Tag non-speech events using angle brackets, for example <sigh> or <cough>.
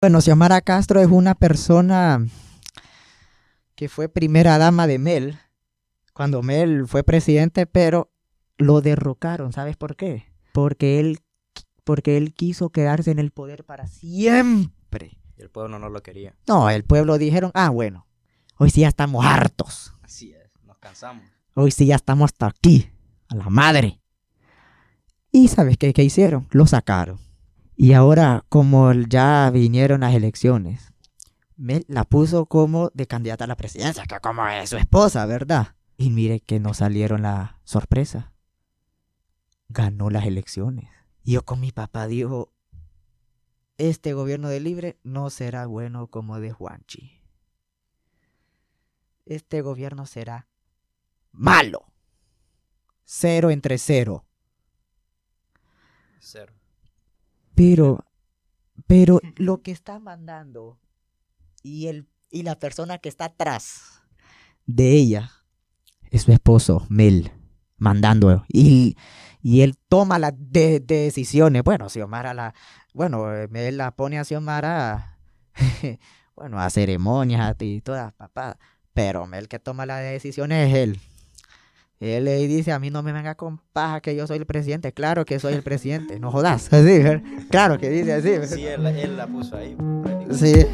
Bueno, Xiomara Castro es una persona que fue primera dama de Mel, cuando Mel fue presidente, pero lo derrocaron, ¿sabes por qué? Porque él, porque él quiso quedarse en el poder para siempre. Y el pueblo no lo quería. No, el pueblo dijeron, ah, bueno, hoy sí ya estamos hartos. Así es, nos cansamos. Hoy sí ya estamos hasta aquí, a la madre. Y ¿sabes qué, qué hicieron? Lo sacaron. Y ahora, como ya vinieron las elecciones, me la puso como de candidata a la presidencia, que como es su esposa, ¿verdad? Y mire que no salieron la sorpresa. Ganó las elecciones. Y yo con mi papá dijo, este gobierno de Libre no será bueno como de Juanchi. Este gobierno será malo. Cero entre cero. Cero. Pero, pero lo que está mandando y, el, y la persona que está atrás de ella es su esposo, Mel, mandando. Y, y él toma las de- decisiones. Bueno, Xiomara la. Bueno, Mel la pone a Xiomara. <laughs> bueno, a ceremonias y todas, papá. Pero Mel que toma las decisiones es él. Él le dice, a mí no me venga con paja que yo soy el presidente. Claro que soy el presidente, no jodas. <laughs> Así. Claro que dice así. Sí, él, él la puso ahí. Sí.